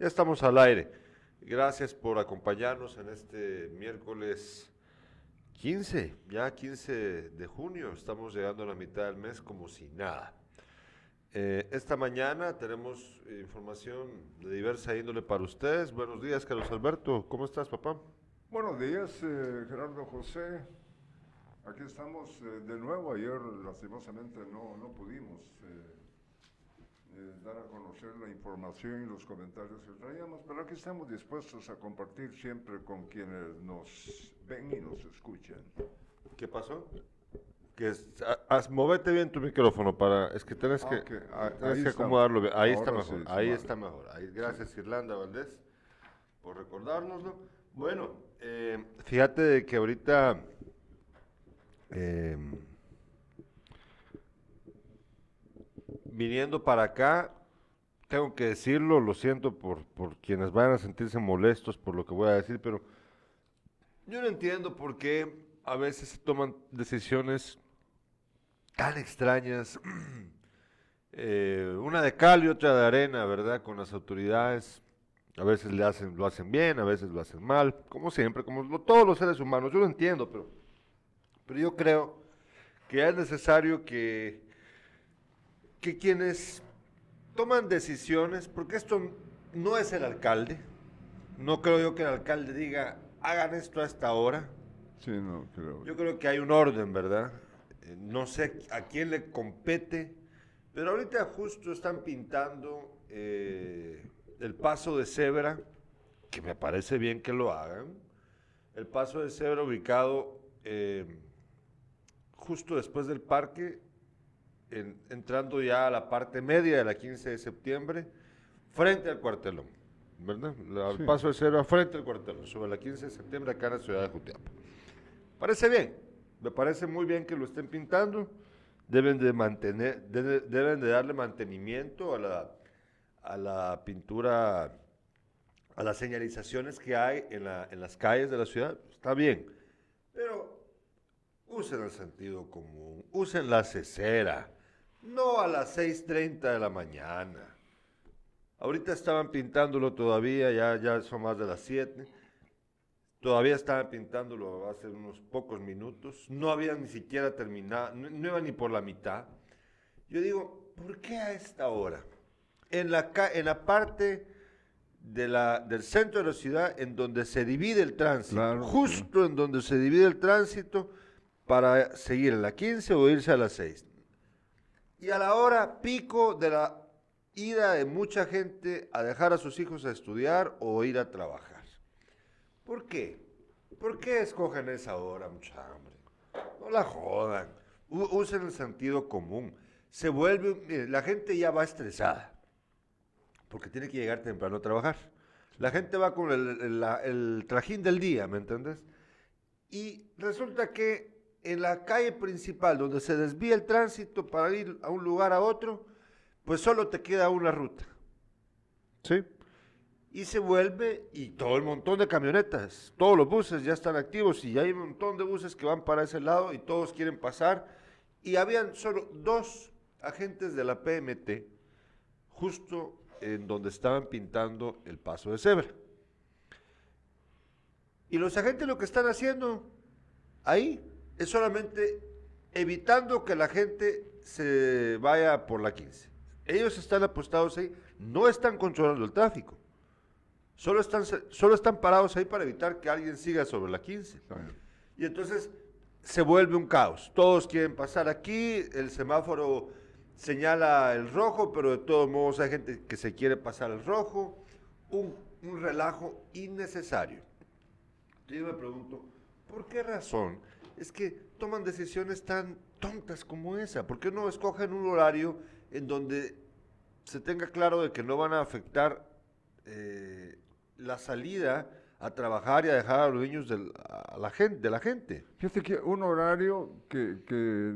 Ya estamos al aire. Gracias por acompañarnos en este miércoles 15, ya 15 de junio. Estamos llegando a la mitad del mes como si nada. Eh, esta mañana tenemos información de diversa índole para ustedes. Buenos días, Carlos Alberto. ¿Cómo estás, papá? Buenos días, eh, Gerardo José. Aquí estamos eh, de nuevo. Ayer, lastimosamente, no, no pudimos dar a conocer la información y los comentarios que traíamos, pero aquí estamos dispuestos a compartir siempre con quienes nos ven y nos escuchan. ¿Qué pasó? Que movete bien tu micrófono para es que tienes que, ah, que acomodarlo bien. Ahí está mejor. ahí está mejor. gracias Irlanda Valdés por recordárnoslo. Bueno, eh, fíjate que ahorita eh, viniendo para acá, tengo que decirlo, lo siento por, por quienes vayan a sentirse molestos por lo que voy a decir, pero yo no entiendo por qué a veces se toman decisiones tan extrañas, eh, una de cal y otra de arena, ¿verdad? Con las autoridades. A veces le hacen, lo hacen bien, a veces lo hacen mal, como siempre, como todos los seres humanos. Yo lo entiendo, pero, pero yo creo que es necesario que que quienes toman decisiones, porque esto no es el alcalde, no creo yo que el alcalde diga, hagan esto a esta hora. Sí, no creo. Yo creo que hay un orden, ¿verdad? Eh, no sé a quién le compete, pero ahorita justo están pintando eh, el paso de cebra, que me parece bien que lo hagan. El paso de cebra ubicado eh, justo después del parque entrando ya a la parte media de la 15 de septiembre, frente al cuartelón, ¿verdad? Al paso de cero frente al cuartelón, sobre la 15 de septiembre acá en la ciudad de Jutiapa. Parece bien, me parece muy bien que lo estén pintando, deben de mantener, deben de darle mantenimiento a la, a la pintura, a las señalizaciones que hay en, la, en las calles de la ciudad, está bien, pero usen el sentido común, usen la cesera, no a las 6.30 de la mañana. Ahorita estaban pintándolo todavía, ya, ya son más de las 7. Todavía estaban pintándolo hace unos pocos minutos. No habían ni siquiera terminado, no, no ni por la mitad. Yo digo, ¿por qué a esta hora? En la, en la parte de la, del centro de la ciudad en donde se divide el tránsito, justo en donde se divide el tránsito para seguir en la 15 o irse a las 6 y a la hora pico de la ida de mucha gente a dejar a sus hijos a estudiar o ir a trabajar. ¿Por qué? ¿Por qué escogen esa hora, mucha hambre? No la jodan. usen el sentido común. Se vuelve, la gente ya va estresada porque tiene que llegar temprano a trabajar. La gente va con el, el trajín del día, ¿me entiendes? Y resulta que en la calle principal donde se desvía el tránsito para ir a un lugar a otro, pues solo te queda una ruta. ¿Sí? Y se vuelve, y todo el montón de camionetas, todos los buses ya están activos y hay un montón de buses que van para ese lado y todos quieren pasar. Y habían solo dos agentes de la PMT justo en donde estaban pintando el paso de cebra. Y los agentes lo que están haciendo ahí es solamente evitando que la gente se vaya por la 15. Ellos están apostados ahí, no están controlando el tráfico. Solo están, solo están parados ahí para evitar que alguien siga sobre la 15. Y entonces se vuelve un caos. Todos quieren pasar aquí, el semáforo señala el rojo, pero de todos modos hay gente que se quiere pasar el rojo. Un, un relajo innecesario. Yo me pregunto, ¿por qué razón es que toman decisiones tan tontas como esa. ¿Por qué no escogen un horario en donde se tenga claro de que no van a afectar eh, la salida a trabajar y a dejar a los niños de la gente, de la gente? Fíjate que un horario que,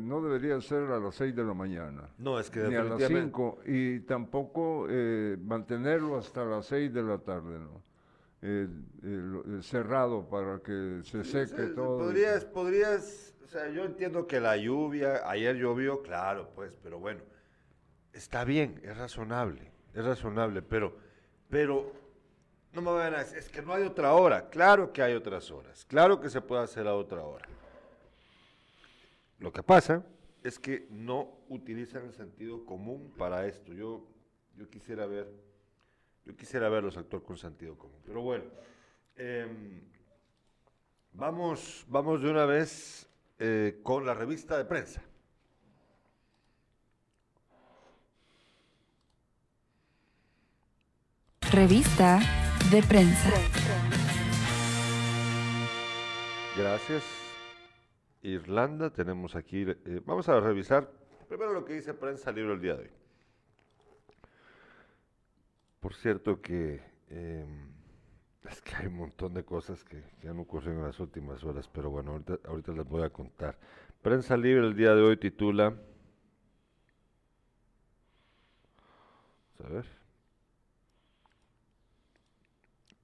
no debería ser a las 6 de la mañana. No, es que Ni a las 5 y tampoco eh, mantenerlo hasta las 6 de la tarde, ¿no? Cerrado para que se seque todo. Podrías, podrías, o sea, yo entiendo que la lluvia, ayer llovió, claro, pues, pero bueno, está bien, es razonable, es razonable, pero, pero no me vayan a decir, es que no hay otra hora. Claro que hay otras horas. Claro que se puede hacer a otra hora. Lo que pasa es que no utilizan el sentido común para esto. Yo, yo quisiera ver, yo quisiera verlos actuar con sentido común. Pero bueno, em, vamos, vamos de una vez eh, con la revista de prensa. Revista de prensa. Gracias. Irlanda, tenemos aquí, eh, vamos a revisar primero lo que dice prensa libre el día de hoy. Por cierto que em, es que hay un montón de cosas que, que, han ocurrido en las últimas horas, pero bueno, ahorita, ahorita les voy a contar. Prensa libre el día de hoy titula, a ver,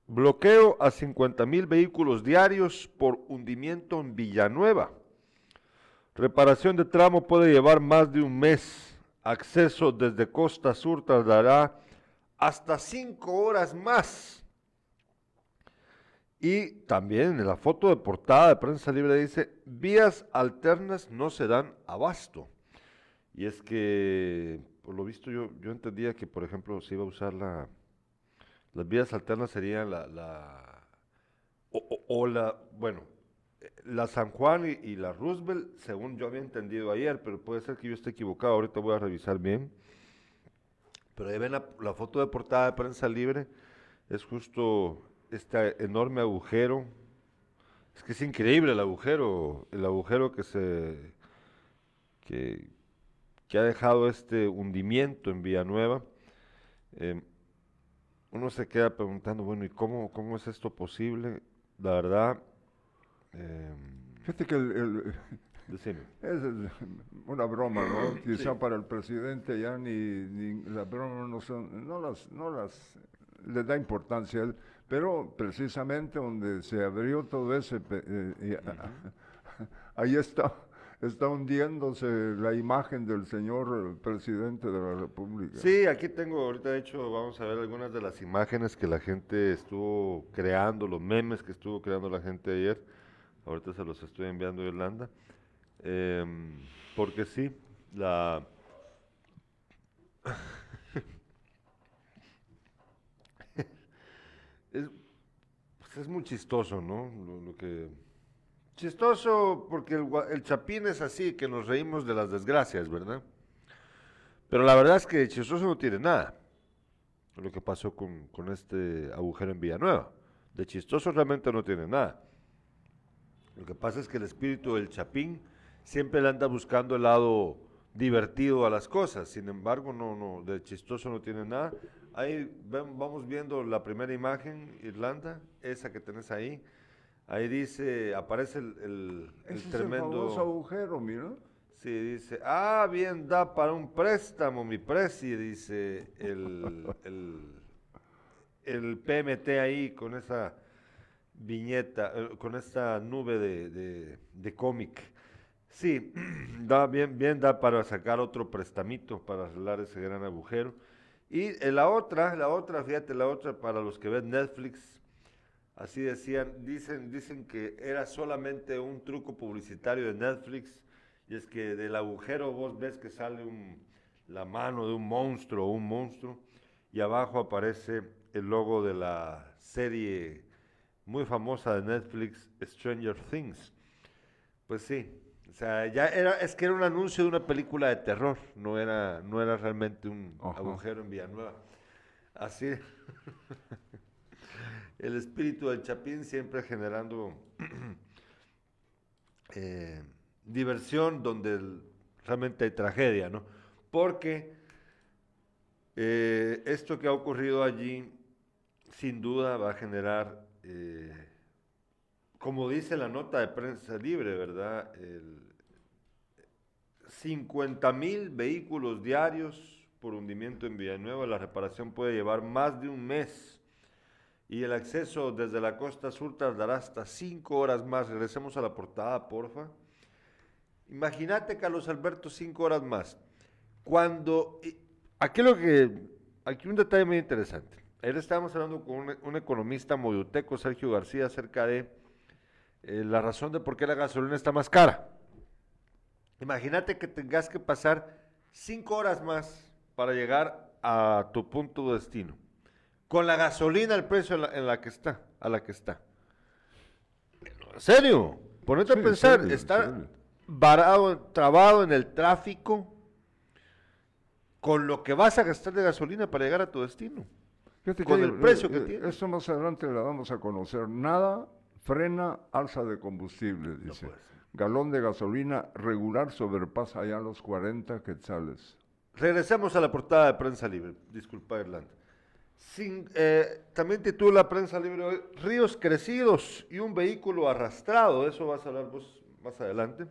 bloqueo a 50 mil vehículos diarios por hundimiento en Villanueva. Reparación de tramo puede llevar más de un mes. Acceso desde Costa Sur tardará hasta cinco horas más. Y también en la foto de portada de Prensa Libre dice, vías alternas no se dan abasto. Y es que, por lo visto, yo, yo entendía que, por ejemplo, se iba a usar la, las vías alternas serían la, la o, o, la, bueno, la San Juan y, y, la Roosevelt, según yo había entendido ayer, pero puede ser que yo esté equivocado, ahorita voy a revisar bien. Pero ahí ven la, foto de portada de prensa libre, es justo este enorme agujero. Es que es increíble el agujero, el agujero que se que, ha dejado este hundimiento en Villanueva. Eh, uno se queda preguntando, bueno, ¿y cómo, cómo es esto posible? La verdad, eh, Fíjate que el decime. es una broma, ¿no? Quizá sí. para el presidente ya ni, ni las bromas no son, no las, no las le da importancia a él, pero precisamente donde se abrió todo ese, eh, eh, uh -huh. ahí está, está hundiéndose la imagen del señor presidente de la República. Sí, aquí tengo, ahorita de hecho vamos a ver algunas de las imágenes que la gente estuvo creando, los memes que estuvo creando la gente ayer. Ahorita se los estoy enviando a Irlanda. Eh, porque sí, la... es, pues es, muy chistoso, ¿no? Lo, que... Chistoso porque el, el, chapín es así, que nos reímos de las desgracias, ¿verdad? Pero la verdad es que chistoso no tiene nada. Lo que pasó con, con este agujero en Villanueva. De chistoso realmente no tiene nada. Lo que pasa es que el espíritu del chapín siempre le anda buscando el lado divertido a las cosas. Sin embargo, no, no, de chistoso no tiene nada. Ahí ven, vamos viendo la primera imagen, Irlanda, esa que tenés ahí. Ahí dice, aparece el, el, el Ese tremendo... Es el agujero, mira. Sí, dice, ah, bien, da para un préstamo, mi presi, dice el, el, el PMT ahí con esa viñeta, eh, con esta nube de, de, de cómic. Sí, da bien, bien da para sacar otro prestamito para arreglar ese gran agujero. Y la otra, la otra, fíjate, la otra para los que ven Netflix, así decían, dicen, dicen que era solamente un truco publicitario de Netflix, y es que del agujero vos ves que sale un, la mano de un monstruo un monstruo, y abajo aparece el logo de la serie muy famosa de Netflix, Stranger Things. Pues sí, o sea, ya era, es que era un anuncio de una película de terror, no era, no era realmente un Ajá. agujero en Villanueva. Así, el espíritu del Chapín siempre generando eh, diversión donde el, realmente hay tragedia, ¿no? Porque eh, esto que ha ocurrido allí, sin duda va a generar eh, como dice la nota de prensa libre, ¿verdad? El 50 mil vehículos diarios por hundimiento en Villanueva, la reparación puede llevar más de un mes y el acceso desde la costa sur tardará hasta cinco horas más. Regresemos a la portada, porfa. Imagínate, Carlos Alberto, cinco horas más. Cuando, aquí lo que, aquí un detalle muy interesante. Ayer estábamos hablando con un, un economista moyuteco, Sergio García, acerca de eh, la razón de por qué la gasolina está más cara. Imagínate que tengas que pasar cinco horas más para llegar a tu punto de destino. Con la gasolina el precio en la, en la que está, a la que está. ¿En serio? Ponete Sí, a pensar, serio, estar varado, trabado en el tráfico con lo que vas a gastar de gasolina para llegar a tu destino. Fíjate con que, el precio que eh, tiene. Esto más adelante la vamos a conocer. Nada frena alza de combustible, dice. Galón de gasolina regular sobrepasa ya los 40 quetzales. Regresemos a la portada de Prensa Libre. Disculpa, Irlanda. Sin, eh, también titula Prensa Libre hoy, Ríos crecidos y un vehículo arrastrado. Eso vas a hablar vos más adelante.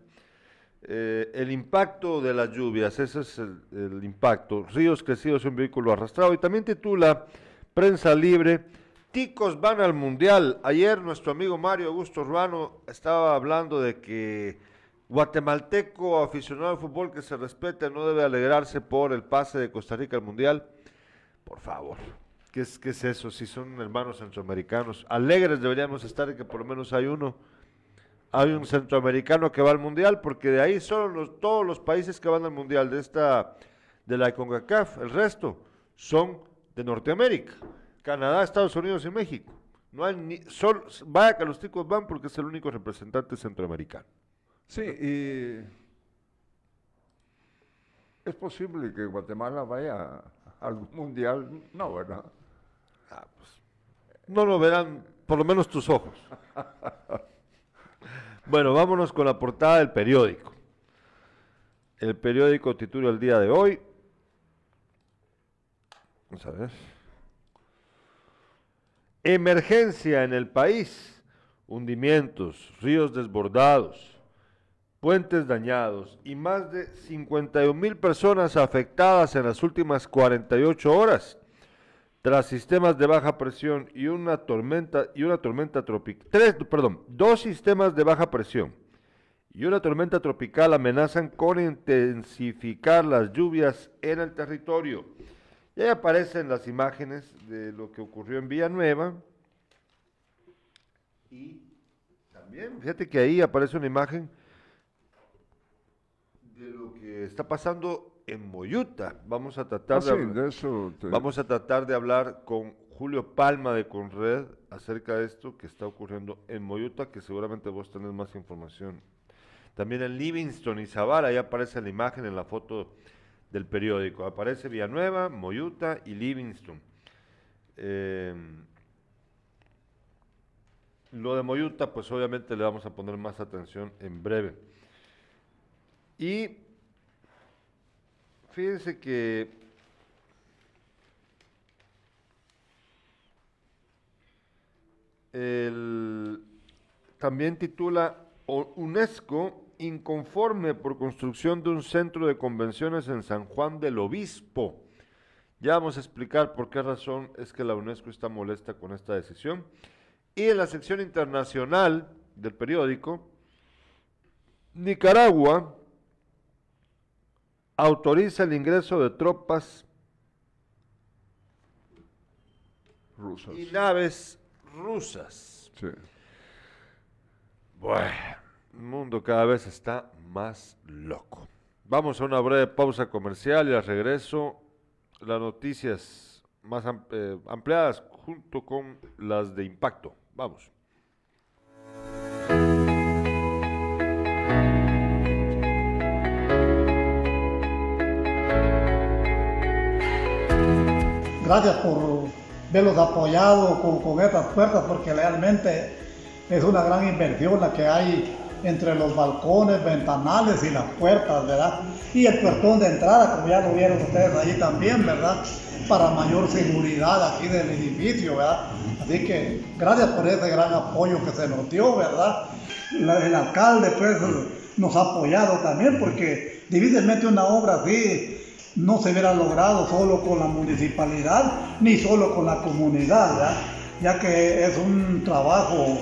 Eh, el impacto de las lluvias, ese es el, el impacto. Ríos crecidos y un vehículo arrastrado. Y también titula Prensa Libre, Ticos van al Mundial. Ayer nuestro amigo Mario Augusto Ruano estaba hablando de que guatemalteco aficionado al fútbol que se respete no debe alegrarse por el pase de Costa Rica al Mundial. Por favor, ¿qué es, qué es eso? Si son hermanos centroamericanos, alegres deberíamos estar de que por lo menos hay uno. Hay un centroamericano que va al Mundial, porque de ahí solo los- todos los países que van al Mundial de esta, de la CONCACAF, el resto, son de Norteamérica. Canadá, Estados Unidos y México. No hay ni, solo, vaya que los ticos van porque es el único representante centroamericano. Sí, y es posible que Guatemala vaya al mundial. No, ¿verdad? No lo verán, por lo menos tus ojos. bueno, vámonos con la portada del periódico. El periódico titula el día de hoy. Vamos a ver. Emergencia en el país. Hundimientos, ríos desbordados, puentes dañados y más de 51 mil personas afectadas en las últimas 48 horas tras sistemas de baja presión y una tormenta y una tormenta tropical. Tres, perdón, dos sistemas de baja presión y una tormenta tropical amenazan con intensificar las lluvias en el territorio. Y ahí aparecen las imágenes de lo que ocurrió en Villanueva. Y también, fíjate que ahí aparece una imagen de lo que está pasando en Moyuta. Vamos a tratar Ah, de sí, hablar- de eso. te- Vamos a tratar de hablar con Julio Palma de Conred acerca de esto que está ocurriendo en Moyuta, que seguramente vos tenés más información. También en Livingston y Zavala, ahí aparece la imagen en la foto del periódico. Aparece Villanueva, Moyuta y Livingston. Eh, lo de Moyuta, pues obviamente le vamos a poner más atención en breve. Y fíjense que el- también titula "O- UNESCO inconforme por construcción de un centro de convenciones en San Juan del Obispo. Ya vamos a explicar por qué razón es que la UNESCO está molesta con esta decisión. Y en la sección internacional del periódico, Nicaragua autoriza el ingreso de tropas rusas. y naves rusas. Sí. Bueno, el mundo cada vez está más loco. Vamos a una breve pausa comercial y al regreso las noticias más eh, ampliadas junto con las de impacto. Vamos. Gracias por verlos apoyados con, con estas puertas porque realmente es una gran inversión la que hay entre los balcones, ventanales y las puertas, ¿verdad? Y el puertón de entrada, como ya lo vieron ustedes ahí también, ¿verdad? Para mayor seguridad aquí del edificio, ¿verdad? Así que gracias por ese gran apoyo que se nos dio, ¿verdad? El alcalde pues nos ha apoyado también porque difícilmente una obra así no se hubiera logrado solo con la municipalidad ni solo con la comunidad, ¿verdad? ya que es un trabajo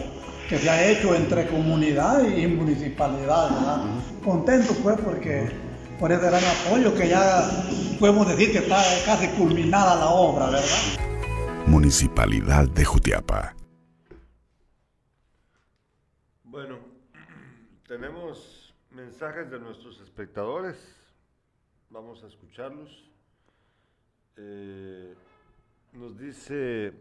que se ha hecho entre comunidad y municipalidad. ¿verdad? Contento pues porque por ese gran apoyo que ya podemos decir que está casi culminada la obra, ¿verdad? Municipalidad de Jutiapa. Bueno, tenemos mensajes de nuestros espectadores. Vamos a escucharlos. Eh, nos dice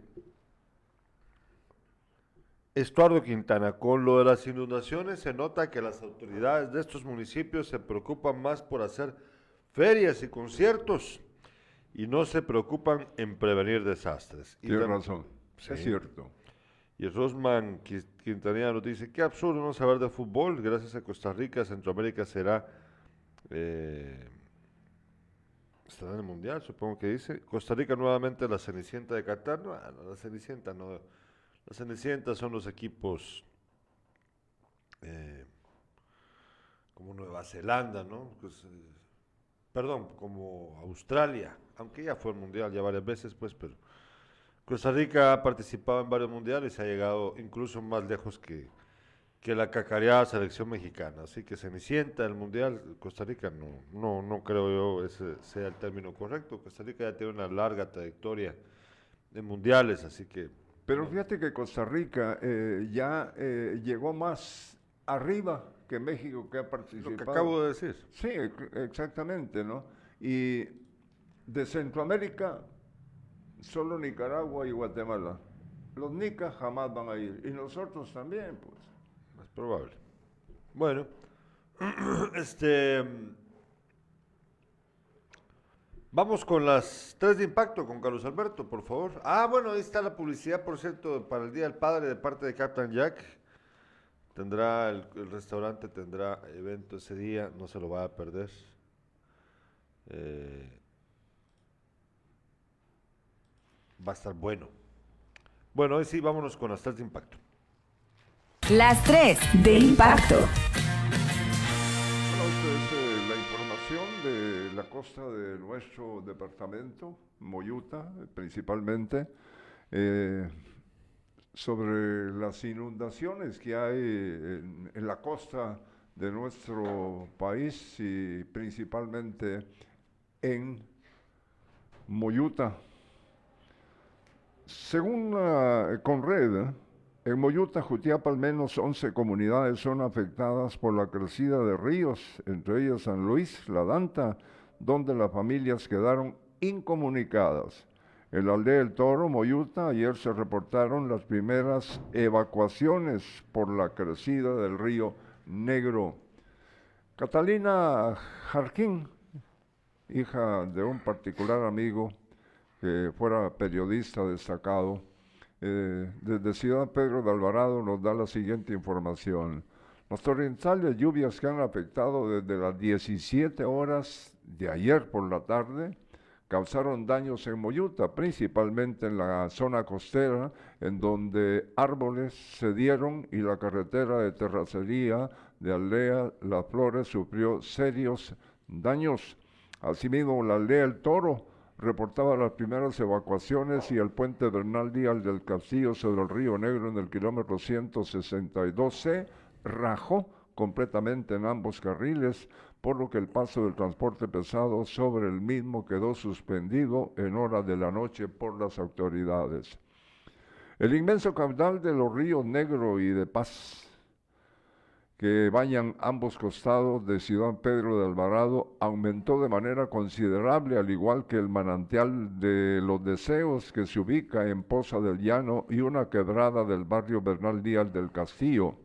Estuardo Quintana, con lo de las inundaciones se nota que las autoridades de estos municipios se preocupan más por hacer ferias y conciertos y no se preocupan en prevenir desastres. Tiene razón, Sí. es cierto. Y Rosman Qui- Quintanilla nos dice, qué absurdo no saber de fútbol, gracias a Costa Rica, Centroamérica será, eh, estará en el Mundial, supongo que dice. Costa Rica nuevamente la Cenicienta de Qatar, no, la Cenicienta no, la Cenicienta son los equipos eh, como Nueva Zelanda, ¿no? Pues, eh, perdón, como Australia, aunque ya fue el Mundial ya varias veces, pues, pero... Costa Rica ha participado en varios mundiales y ha llegado incluso más lejos que, que la cacareada selección mexicana. Así que Cenicienta, el mundial, Costa Rica no, no, no creo yo ese sea el término correcto. Costa Rica ya tiene una larga trayectoria en mundiales, así que Pero fíjate que Costa Rica eh, ya eh, llegó más arriba que México que ha lo participado. que acabo de decir. Sí, ex- exactamente, ¿no? Y de Centroamérica, solo Nicaragua y Guatemala. Los nicas jamás van a ir. Y nosotros también, pues. Es probable. Bueno, este. Vamos con las tres de impacto con Carlos Alberto, por favor. Ah, bueno, ahí está la publicidad, por cierto, para el Día del Padre de parte de Captain Jack. Tendrá, el, restaurante tendrá evento ese día, no se lo va a perder. Eh, va a estar bueno. Bueno, hoy sí, vámonos con las tres de impacto. Las 3 de impacto. Costa de nuestro departamento, Moyuta, principalmente, eh, sobre las inundaciones que hay en, la costa de nuestro país y principalmente en Moyuta. Según la Conred, en Moyuta, Jutiapa, al menos 11 comunidades son afectadas por la crecida de ríos, entre ellas San Luis, La Danta, donde las familias quedaron incomunicadas. En la aldea del Toro, Moyuta, ayer se reportaron las primeras evacuaciones por la crecida del río Negro. Catalina Jarquín, hija de un particular amigo que fuera periodista destacado, eh, desde Ciudad Pedro de Alvarado nos da la siguiente información. Las torrenciales lluvias que han afectado desde las 17 horas de ayer por la tarde causaron daños en Moyuta, principalmente en la zona costera, en donde árboles se dieron y la carretera de terracería de Aldea Las Flores sufrió serios daños. Asimismo, la aldea El Toro reportaba las primeras evacuaciones y el puente Bernal Díaz del Castillo sobre el Río Negro en el kilómetro 162C rajó completamente en ambos carriles, por lo que el paso del transporte pesado sobre el mismo quedó suspendido en horas de la noche por las autoridades. El inmenso caudal de los ríos Negro y de Paz que bañan ambos costados de Ciudad Pedro de Alvarado aumentó de manera considerable, al igual que el manantial de los deseos que se ubica en Poza del Llano y una quebrada del barrio Bernal Díaz del Castillo.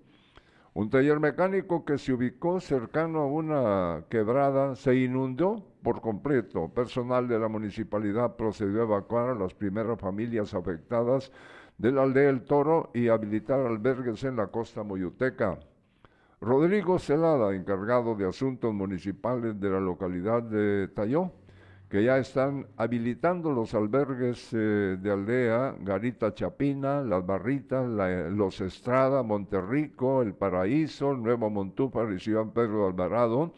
Un taller mecánico que se ubicó cercano a una quebrada se inundó por completo. Personal de la municipalidad procedió a evacuar a las primeras familias afectadas de la aldea El Toro y habilitar albergues en la costa moyuteca. Rodrigo Celada, encargado de asuntos municipales de la localidad de Tayó, que ya están habilitando los albergues eh, de aldea, Garita Chapina, Las Barritas, la- Los Estrada, Monterrico, El Paraíso, Nuevo Montúfar y Ciudad Pedro Alvarado,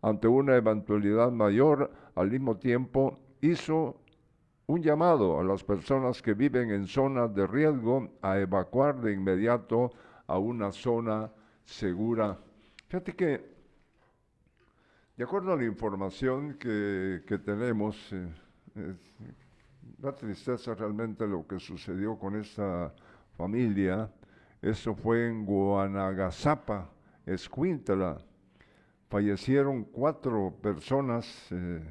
ante una eventualidad mayor, al mismo tiempo hizo un llamado a las personas que viven en zonas de riesgo a evacuar de inmediato a una zona segura. Fíjate que, de acuerdo a la información que, tenemos, eh, eh, da tristeza realmente lo que sucedió con esta familia. Esto fue en Guanagasapa, Escuintla. Fallecieron cuatro personas. eh,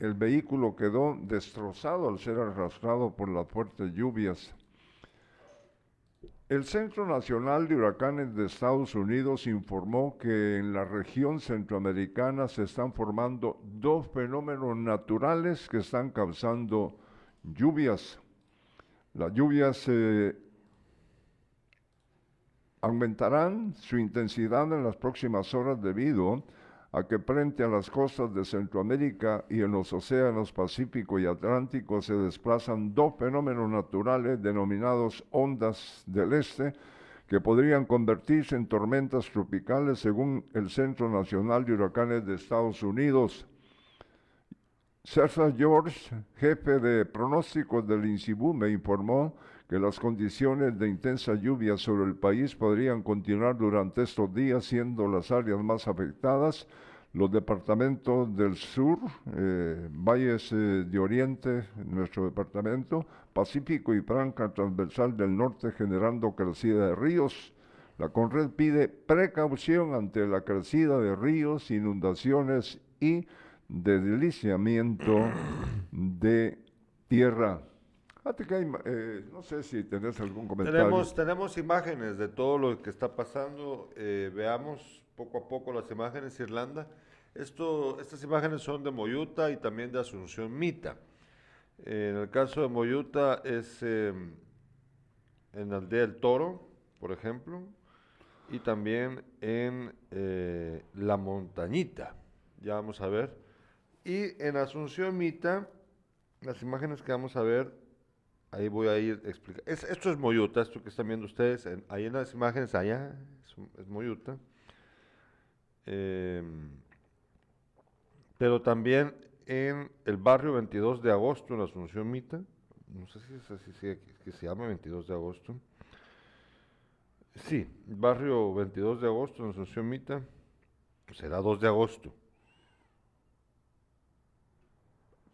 el vehículo quedó destrozado al ser arrastrado por las fuertes lluvias. El Centro Nacional de Huracanes de Estados Unidos informó que en la región centroamericana se están formando dos fenómenos naturales que están causando lluvias. Las lluvias eh, aumentarán su intensidad en las próximas horas debido a que frente a las costas de Centroamérica y en los océanos Pacífico y Atlántico se desplazan dos fenómenos naturales denominados ondas del este que podrían convertirse en tormentas tropicales según el Centro Nacional de Huracanes de Estados Unidos. César George, jefe de pronósticos del INSIBU, me informó que las condiciones de intensa lluvia sobre el país podrían continuar durante estos días, siendo las áreas más afectadas los departamentos del sur, eh, valles eh, de oriente, nuestro departamento, Pacífico y Franca transversal del norte, generando crecida de ríos. La Conred pide precaución ante la crecida de ríos, inundaciones y deslizamiento de tierra. Hay, eh, no sé si tenés algún comentario. Tenemos, imágenes de todo lo que está pasando. eh, veamos poco a poco las imágenes, Irlanda. Estas imágenes son de Moyuta y también de Asunción Mita. En el caso de Moyuta es eh, en la aldea del Toro, por ejemplo, y también en eh, La Montañita. Ya vamos a ver. Y en Asunción Mita, las imágenes que vamos a ver Ahí voy a ir explicar. Es, esto es Moyuta, esto que están viendo ustedes. en- ahí en las imágenes, allá es, es Moyuta. Em, pero también en el barrio 22 de agosto, en Asunción Mita. No sé si es así, que se llama 22 de agosto. Sí, barrio 22 de agosto, en Asunción Mita. Será 2 de agosto.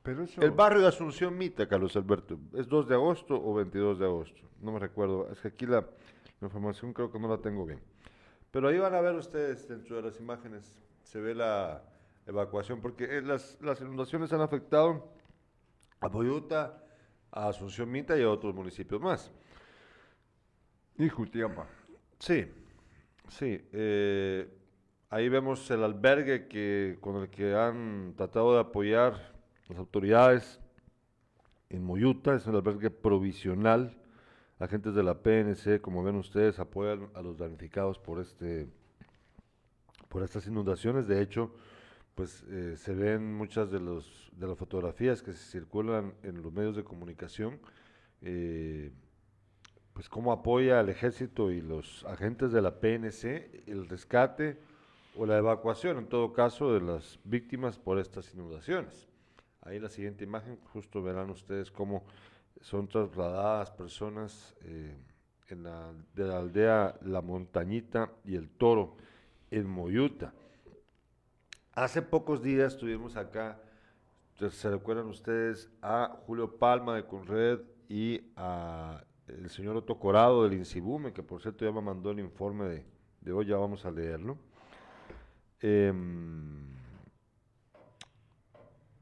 Pero eso, El barrio de Asunción Mita, Carlos Alberto, ¿es 2 de agosto o 22 de agosto? No me recuerdo, es que aquí la, la información creo que no la tengo bien. Pero ahí van a ver ustedes dentro de las imágenes, se ve la evacuación, porque eh, las, las inundaciones han afectado a Boyuta, a Asunción Mita y a otros municipios más. y Jutiapa. Sí, sí. eh, ahí vemos el albergue que, con el que han tratado de apoyar las autoridades en Moyuta, es el albergue provisional. Agentes de la PNC, como ven ustedes, apoyan a los damnificados por este por estas inundaciones. De hecho, pues eh, se ven muchas de los de las fotografías que se circulan en los medios de comunicación. eh, pues cómo apoya al ejército y los agentes de la PNC el rescate o la evacuación, en todo caso, de las víctimas por estas inundaciones. Ahí la siguiente imagen justo verán ustedes cómo son trasladadas personas eh, de la aldea La Montañita y El Toro en Moyuta. Hace pocos días tuvimos acá, se- recuerdan ustedes, a Julio Palma de Conred y a el señor Otto Corado del Insibume, que por cierto ya me mandó el informe de, de hoy, ya vamos a leerlo. Em,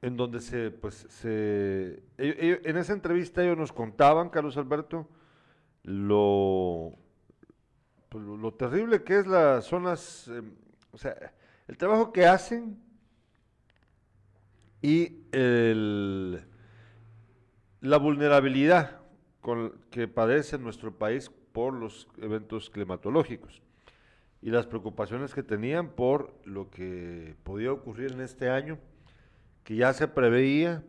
en donde se, pues, se, ello- ello- en esa entrevista ellos nos contaban, Carlos Alberto, lo, pues, lo, terrible que es las zonas, em, o sea, el trabajo que hacen y el, la vulnerabilidad con, que padece nuestro país por los eventos climatológicos y las preocupaciones que tenían por lo que podía ocurrir en este año, que ya se preveía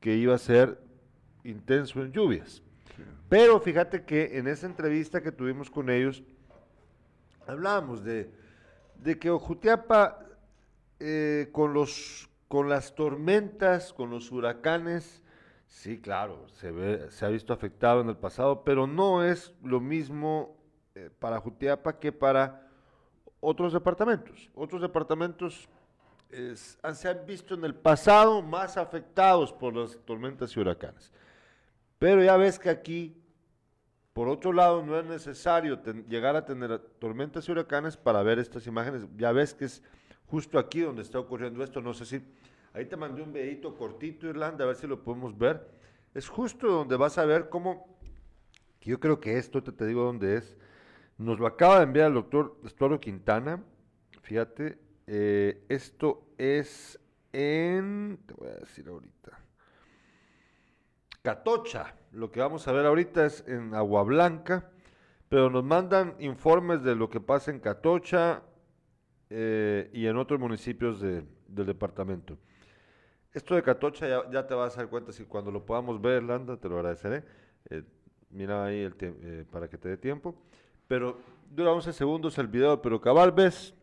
que iba a ser intenso en lluvias. Pero fíjate que en esa entrevista que tuvimos con ellos, hablábamos de, de que Ojutiapa, eh, con, los, con las tormentas, con los huracanes, sí, claro, se, ve, se ha visto afectado en el pasado, pero no es lo mismo eh, para Jutiapa que para otros departamentos. Otros departamentos es- se han visto en el pasado más afectados por las tormentas y huracanes. Pero ya ves que aquí, por otro lado, no es necesario llegar a tener tormentas y huracanes para ver estas imágenes. Ya ves que es justo aquí donde está ocurriendo esto. No sé si. Ahí te mandé un videito cortito, Irlanda, a ver si lo podemos ver. Es justo donde vas a ver cómo. Yo creo que esto, te, te digo dónde es. Nos lo acaba de enviar el doctor Estuardo Quintana. Fíjate, eh, esto es en. Te voy a decir ahorita. Catocha. Lo que vamos a ver ahorita es en Agua Blanca, pero nos mandan informes de lo que pasa en Catocha eh, y en otros municipios de- del departamento. Esto de Catocha ya, te vas a dar cuenta si cuando lo podamos ver, Landa, te lo agradeceré. Eh, mira ahí el para que te dé tiempo. Pero dura 11 segundos el video, pero cabal ves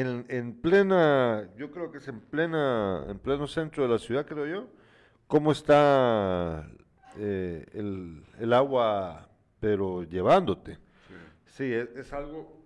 en, en plena, yo creo que es en plena, en pleno centro de la ciudad, creo yo, cómo está eh, el, el agua, pero llevándote. Sí, es, es algo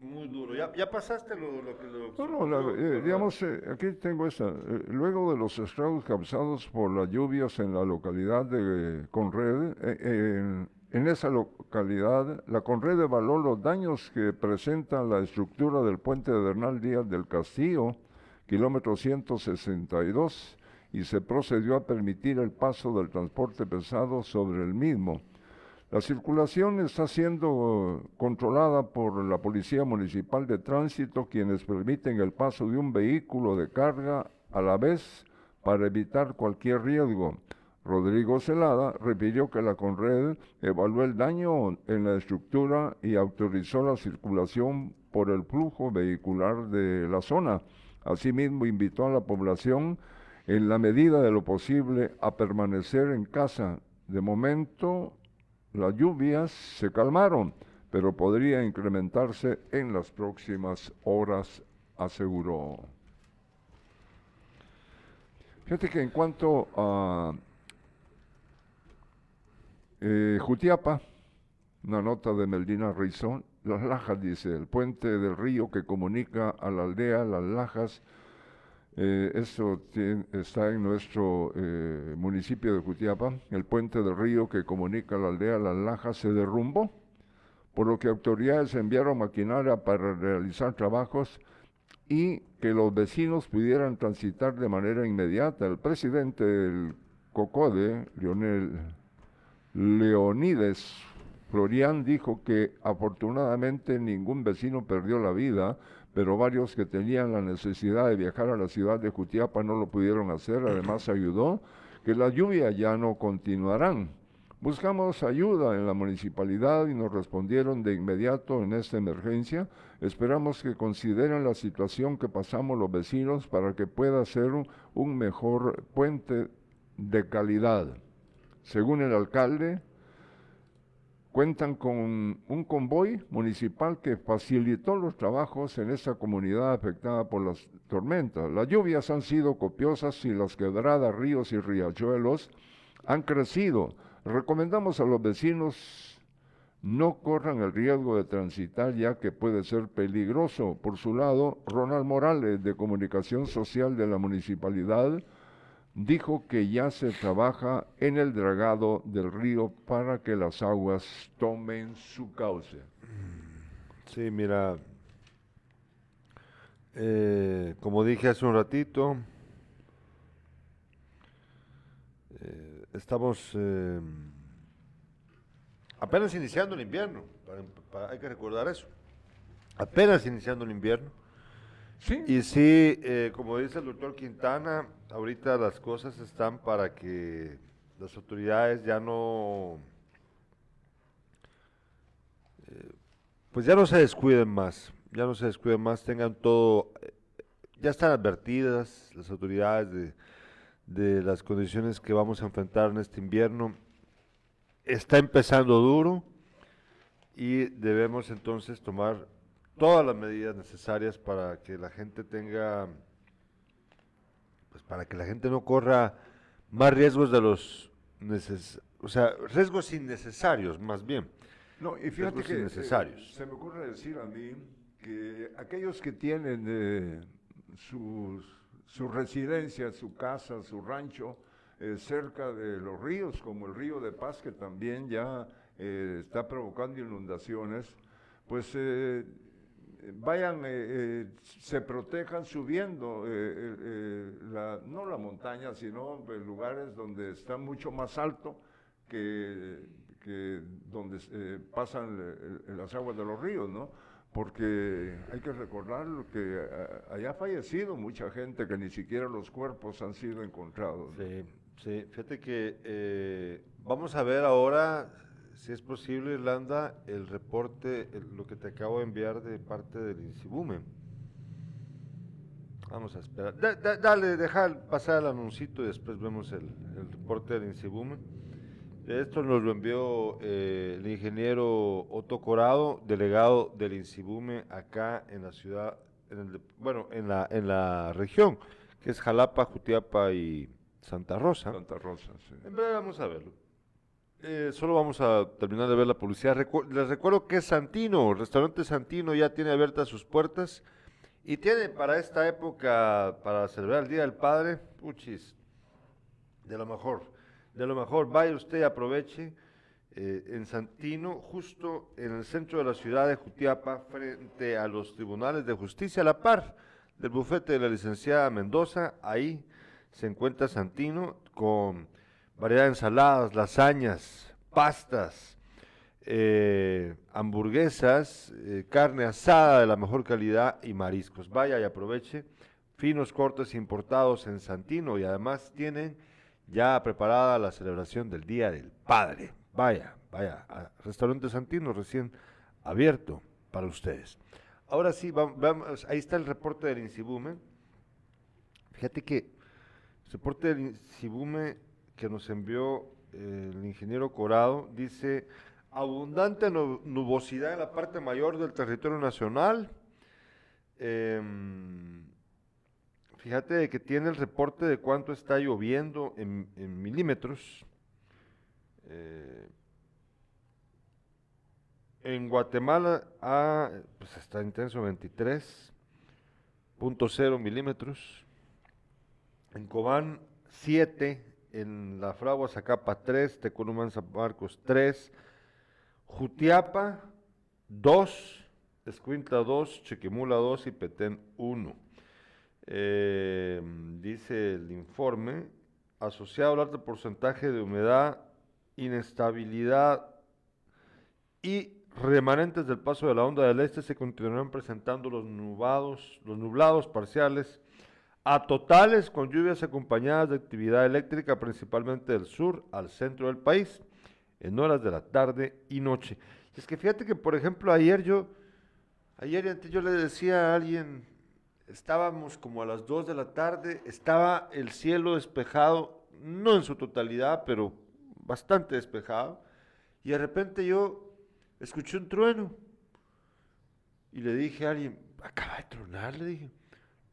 muy duro. ¿Ya, ya pasaste lo, lo que... Lo, No, no, la- eh, digamos, eh, aquí tengo esta. eh, luego de los estragos causados por las lluvias en la localidad de Conred, eh, eh, en, en esa localidad, la Conred evaluó los daños que presenta la estructura del puente de Bernal Díaz del Castillo, kilómetro 162, y se procedió a permitir el paso del transporte pesado sobre el mismo. La circulación está siendo controlada por la Policía Municipal de Tránsito, quienes permiten el paso de un vehículo de carga a la vez para evitar cualquier riesgo. Rodrigo Celada refirió que la Conred evaluó el daño en la estructura y autorizó la circulación por el flujo vehicular de la zona. Asimismo, invitó a la población, en la medida de lo posible, a permanecer en casa. De momento, las lluvias se calmaron, pero podría incrementarse en las próximas horas, aseguró. Fíjate que en cuanto a eh, Jutiapa, una nota de Meldina Rizón, Las Lajas dice, el puente del río que comunica a la aldea Las Lajas, eh, eso está en nuestro eh, municipio de Jutiapa, el puente del río que comunica a la aldea Las Lajas se derrumbó, por lo que autoridades enviaron maquinaria para realizar trabajos y que los vecinos pudieran transitar de manera inmediata. El presidente del COCODE, Leonel Leonides Florian, dijo que afortunadamente ningún vecino perdió la vida, pero varios que tenían la necesidad de viajar a la ciudad de Jutiapa no lo pudieron hacer. Además ayudó que las lluvias ya no continuarán. Buscamos ayuda en la municipalidad y nos respondieron de inmediato en esta emergencia. Esperamos que consideren la situación que pasamos los vecinos para que pueda ser un mejor puente de calidad. Según el alcalde, cuentan con un convoy municipal que facilitó los trabajos en esa comunidad afectada por las tormentas. Las lluvias han sido copiosas y las quebradas, ríos y riachuelos han crecido. Recomendamos a los vecinos no corran el riesgo de transitar ya que puede ser peligroso. Por su lado, Ronald Morales, de Comunicación Social de la Municipalidad, dijo que ya se trabaja en el dragado del río para que las aguas tomen su cauce. Sí, mira, eh, como dije hace un ratito, eh, estamos eh, apenas iniciando el invierno, para- para- hay que recordar eso, apenas iniciando el invierno. Sí, Y sí, como dice el doctor Quintana, ahorita las cosas están para que las autoridades ya no, eh, pues ya no se descuiden más, ya no se descuiden más, tengan todo, eh, ya están advertidas las autoridades de, de las condiciones que vamos a enfrentar en este invierno. Está empezando duro y debemos entonces tomar todas las medidas necesarias para que la gente tenga, pues para que la gente no corra más riesgos de los neces o sea, riesgos innecesarios más bien. No, y fíjate riesgos que eh, se me ocurre decir a mí que aquellos que tienen eh, su, su residencia, su casa, su rancho eh, cerca de los ríos, como el río de Paz, que también ya eh, está provocando inundaciones, pues eh, vayan, se protejan subiendo, la, no la montaña, sino lugares donde está mucho más alto que, que donde pasan las aguas de los ríos, ¿no? porque hay que recordar que haya fallecido mucha gente que ni siquiera los cuerpos han sido encontrados. Sí, sí, fíjate que eh, vamos a ver ahora, si es posible, Irlanda, el reporte, lo que te acabo de enviar de parte del INSIBUME. Vamos a esperar. dale, deja pasar el anuncito y después vemos el, el reporte del INSIBUME. Esto nos lo envió eh, el ingeniero Otto Corado, delegado del INSIBUME acá en la ciudad, bueno, en la, en la región, que es Jalapa, Jutiapa y Santa Rosa. Santa Rosa, sí. En breve vamos a verlo. Eh, solo vamos a terminar de ver la publicidad. les recuerdo que Santino, el restaurante Santino ya tiene abiertas sus puertas y tiene para esta época, para celebrar el Día del Padre, puchis, de lo mejor de lo mejor vaya usted y aproveche eh, en Santino, justo en el centro de la ciudad de Jutiapa, frente a los tribunales de justicia, a la par del bufete de la licenciada Mendoza, ahí se encuentra Santino con variedad de ensaladas, lasañas, pastas, eh, hamburguesas, eh, carne asada de la mejor calidad y mariscos. Vaya y aproveche, finos cortes importados en Santino y además tienen ya preparada la celebración del Día del Padre. Vaya, vaya, Restaurante Santino recién abierto para ustedes. Ahora sí, ahí está el reporte del Insibume. Fíjate que el reporte del Insibume que nos envió eh, el ingeniero Corado dice abundante nubosidad en la parte mayor del territorio nacional. Eh, Fíjate que tiene el reporte de cuánto está lloviendo en, milímetros. Eh, en Guatemala ah, pues está intenso 23.0 milímetros. En Cobán 7. En la Fragua Zacapa 3. Tecunumán San Marcos 3. Jutiapa 2. Escuintla 2. Chiquimula 2 y Petén 1. Eh, dice el informe, asociado al alto porcentaje de humedad, inestabilidad y remanentes del paso de la onda del este, se continuarán presentando los nublados, los nublados parciales a totales con lluvias acompañadas de actividad eléctrica, principalmente del sur al centro del país, en horas de la tarde y noche. Es que fíjate que, por ejemplo, ayer yo, ayer antes yo le decía a alguien, estábamos como a las 2 de la tarde, estaba el cielo despejado, no en su totalidad, pero bastante despejado, y de repente yo escuché un trueno y le dije a alguien, acaba de tronar, le dije.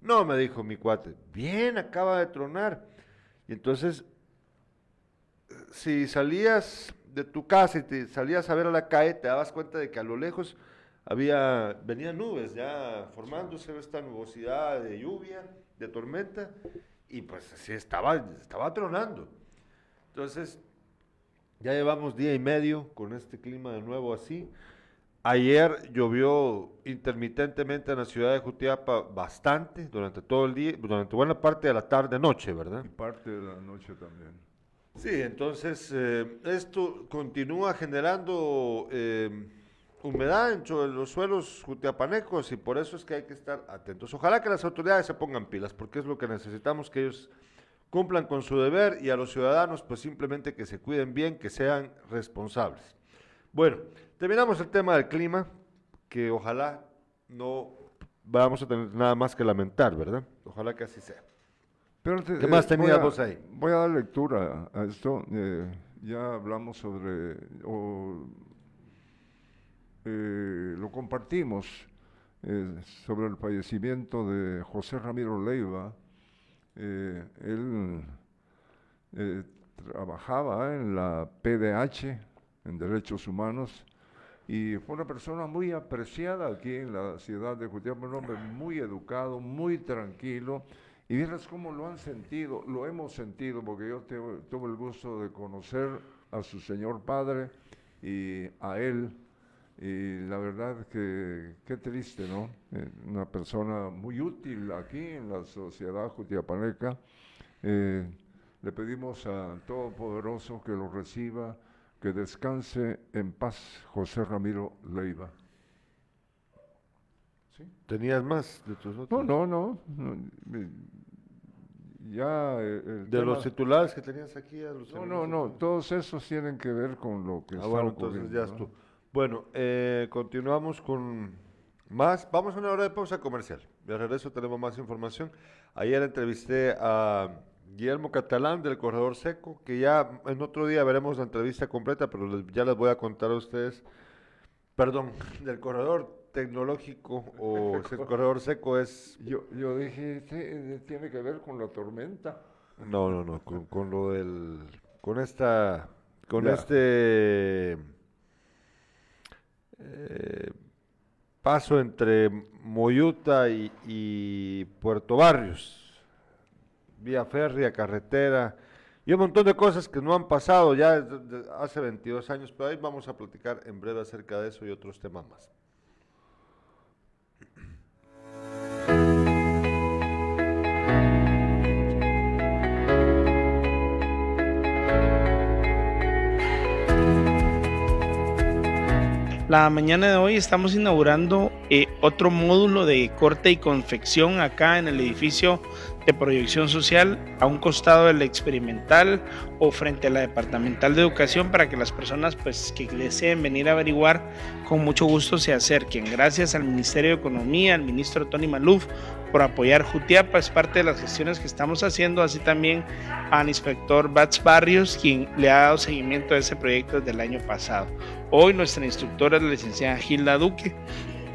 No, me dijo mi cuate, bien, acaba de tronar. Y entonces, si salías de tu casa y te salías a ver a la calle, te dabas cuenta de que a lo lejos había, venían nubes ya formándose esta nubosidad de lluvia, de tormenta, y pues así estaba, estaba tronando. Entonces, ya llevamos día y medio con este clima de nuevo así. Ayer llovió intermitentemente en la ciudad de Jutiapa bastante durante todo el día, durante buena parte de la tarde-noche, ¿verdad? Y parte de la noche también. Sí, entonces eh, esto continúa generando eh, humedad dentro de los suelos jutiapanecos y por eso es que hay que estar atentos. Ojalá que las autoridades se pongan pilas, porque es lo que necesitamos, que ellos cumplan con su deber y a los ciudadanos pues simplemente que se cuiden bien, que sean responsables. Bueno, terminamos el tema del clima, que ojalá no vamos a tener nada más que lamentar, ¿verdad? Ojalá que así sea. Pero ¿Qué más eh, tenías vos ahí? Voy a dar lectura a esto. Eh, ya hablamos sobre... Eh, lo compartimos sobre el fallecimiento de José Ramiro Leiva. Eh, él trabajaba en la PDH, en Derechos Humanos, y fue una persona muy apreciada aquí en la ciudad de Jutiapa, un hombre muy educado, muy tranquilo. Y vieras cómo lo han sentido, lo hemos sentido, porque yo tuve el gusto de conocer a su señor padre y a él. Y la verdad que qué triste, ¿no? Eh, una persona muy útil aquí en la sociedad jutiapaneca. Eh, le pedimos a Todopoderoso que lo reciba, que descanse en paz José Ramiro Leiva. ¿Tenías más de tus otros? No, no, no. Ya, eh, de los titulares que tenías aquí. no, no, no, todos esos tienen que ver con lo que ah, bueno, entonces ya ¿no? Bueno, eh, continuamos con más. Vamos a una hora de pausa comercial. De regreso tenemos más información. Ayer entrevisté a Guillermo Catalán del Corredor Seco, que ya en otro día veremos la entrevista completa, pero ya les voy a contar a ustedes, perdón, del Corredor Tecnológico o el Corredor Seco es... Yo, yo dije, tiene que ver con la tormenta. No, no, no, con, lo del... con esta... con este... Eh, paso entre Moyuta y Puerto Barrios vía férrea, carretera y un montón de cosas que no han pasado ya hace 22 años, pero ahí vamos a platicar en breve acerca de eso y otros temas más. La mañana de hoy estamos inaugurando eh, otro módulo de corte y confección acá en el edificio de proyección social a un costado del experimental o frente a la departamental de educación para que las personas pues que deseen venir a averiguar con mucho gusto se acerquen. Gracias al Ministerio de Economía, al ministro Tony Maluf por apoyar Jutiapa, es parte de las gestiones que estamos haciendo, así también al inspector Bats Barrios, quien le ha dado seguimiento a ese proyecto desde el año pasado. Hoy nuestra instructora es la licenciada Gilda Duque,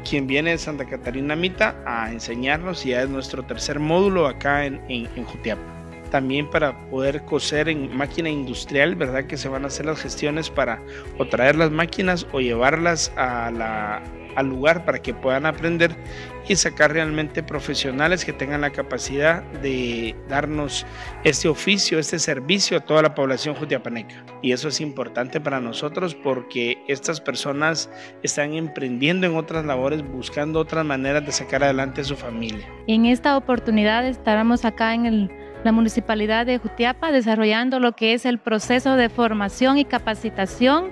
quien viene de Santa Catarina Mita a enseñarnos y ya es nuestro tercer módulo acá en, en, en Jutiapa. También para poder coser en máquina industrial, ¿verdad? Que se van a hacer las gestiones para o traer las máquinas o llevarlas a la, al lugar para que puedan aprender y sacar realmente profesionales que tengan la capacidad de darnos este oficio, este servicio a toda la población jutiapaneca. Y eso es importante para nosotros porque estas personas están emprendiendo en otras labores, buscando otras maneras de sacar adelante a su familia. En esta oportunidad estaremos acá en la municipalidad de Jutiapa desarrollando lo que es el proceso de formación y capacitación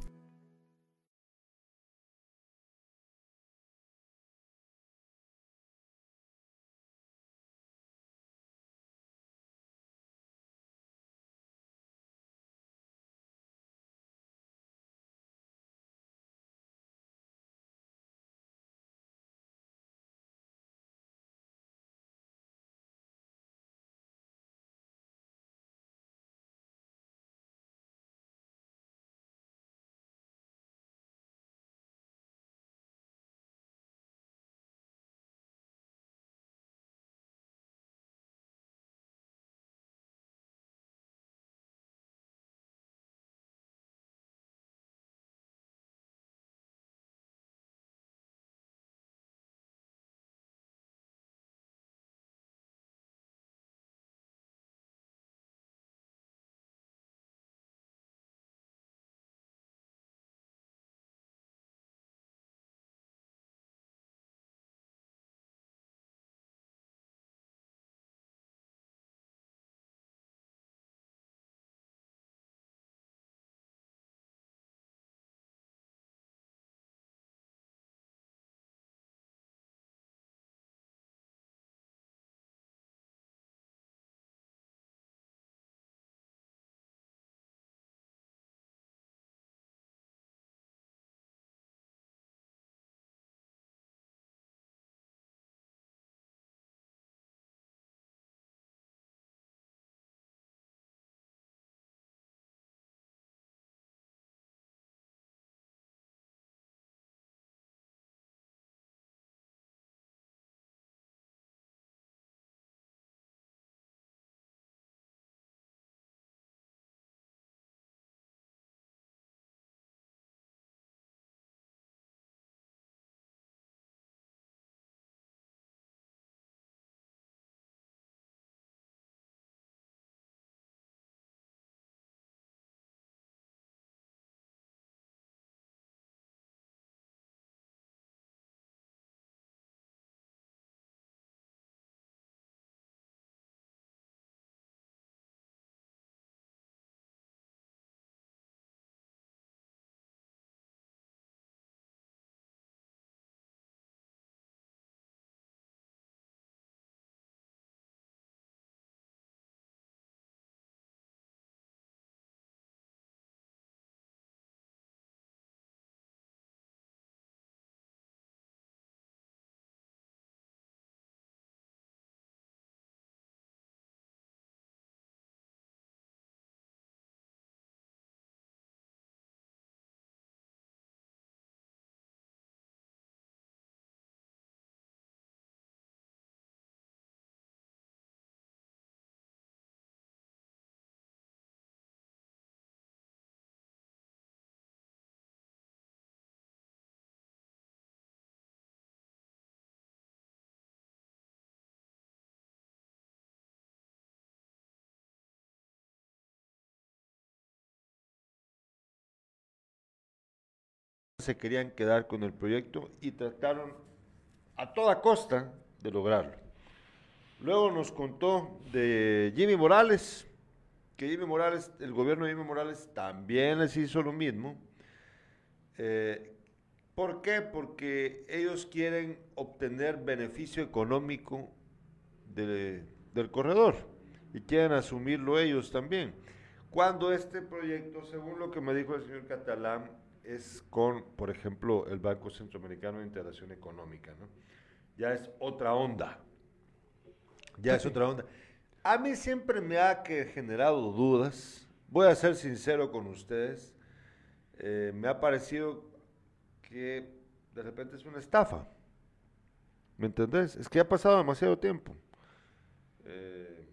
Se querían quedar con el proyecto y trataron a toda costa de lograrlo. Luego nos contó de Jimmy Morales, que Jimmy Morales, el gobierno de Jimmy Morales también les hizo lo mismo. Eh, ¿Por qué? Porque ellos quieren obtener beneficio económico de- del corredor y quieren asumirlo ellos también. Cuando este proyecto, según lo que me dijo el señor Catalán, es con, por ejemplo, el Banco Centroamericano de Integración Económica, ¿no? Ya es otra onda. Ya es otra onda. A mí siempre me ha que generado dudas. Voy a ser sincero con ustedes. Eh, me ha parecido que de repente es una estafa. ¿Me entendés? Es que ha pasado demasiado tiempo. Eh,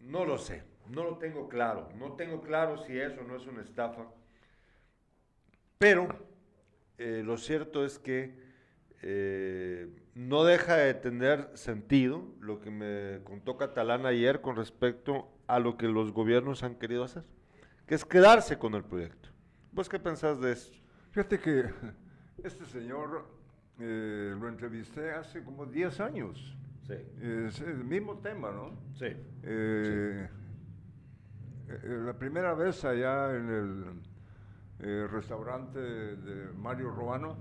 no lo sé, no lo tengo claro. No tengo claro si eso no es una estafa. Pero eh, lo cierto es que eh, no deja de tener sentido lo que me contó Catalán ayer con respecto a lo que los gobiernos han querido hacer, que es quedarse con el proyecto. ¿Vos qué pensás de esto? Fíjate que este señor eh, lo entrevisté hace como 10 años. Sí, Es el mismo tema, ¿no? sí. Eh, eh, la primera vez allá en el eh, restaurante de Mario Robano,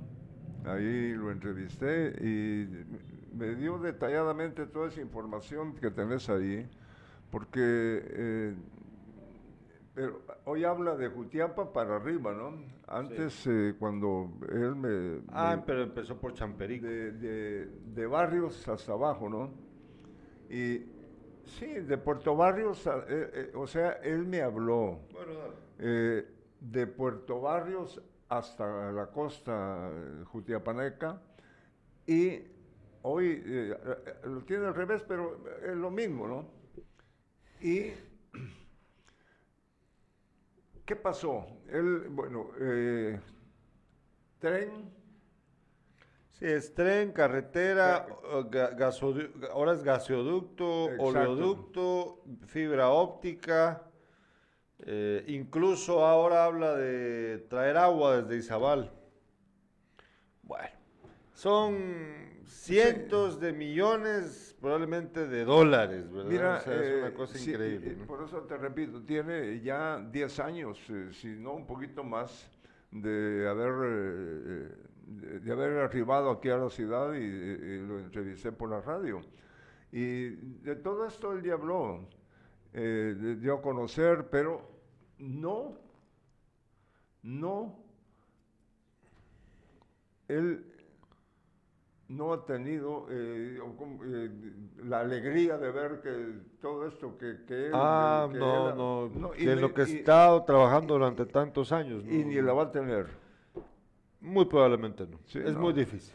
ahí lo entrevisté y me dio detalladamente toda esa información que tenés ahí, porque eh, pero hoy habla de Jutiapa para arriba, ¿no? Antes, eh, cuando él me... Ah, me- pero empezó por Champerico. de, de- de barrios hasta abajo, ¿no? Y sí, de Puerto Barrios, a- eh, eh, o sea, él me habló Bueno, dale. De Puerto Barrios hasta la costa eh, jutiapaneca y hoy eh, lo tiene al revés, pero es lo mismo, ¿no? Y ¿qué pasó? Él, bueno, eh, tren, Sí, es tren, carretera, o ga- gasodu- ahora es gasoducto, Exacto. oleoducto, fibra óptica, eh, incluso ahora habla de traer agua desde Izabal. Bueno, son cientos de millones, probablemente de dólares, ¿verdad? Mira, O sea, es una eh, cosa sí, increíble. eh, ¿no? Por eso te repito, tiene ya 10 años, eh, si no un poquito más, de haber, eh, de, haber arribado aquí a la ciudad y, y lo entrevisté por la radio. Y de todo esto él ya habló, eh, de- dio a conocer, pero no, no, él no ha tenido eh, eh, la alegría de ver que todo esto que, que él... Ah, que no, él- no, que ni- lo que y- estado trabajando durante tantos años. y no, ni no. la va a tener. Muy probablemente no. Sí, es no. muy difícil.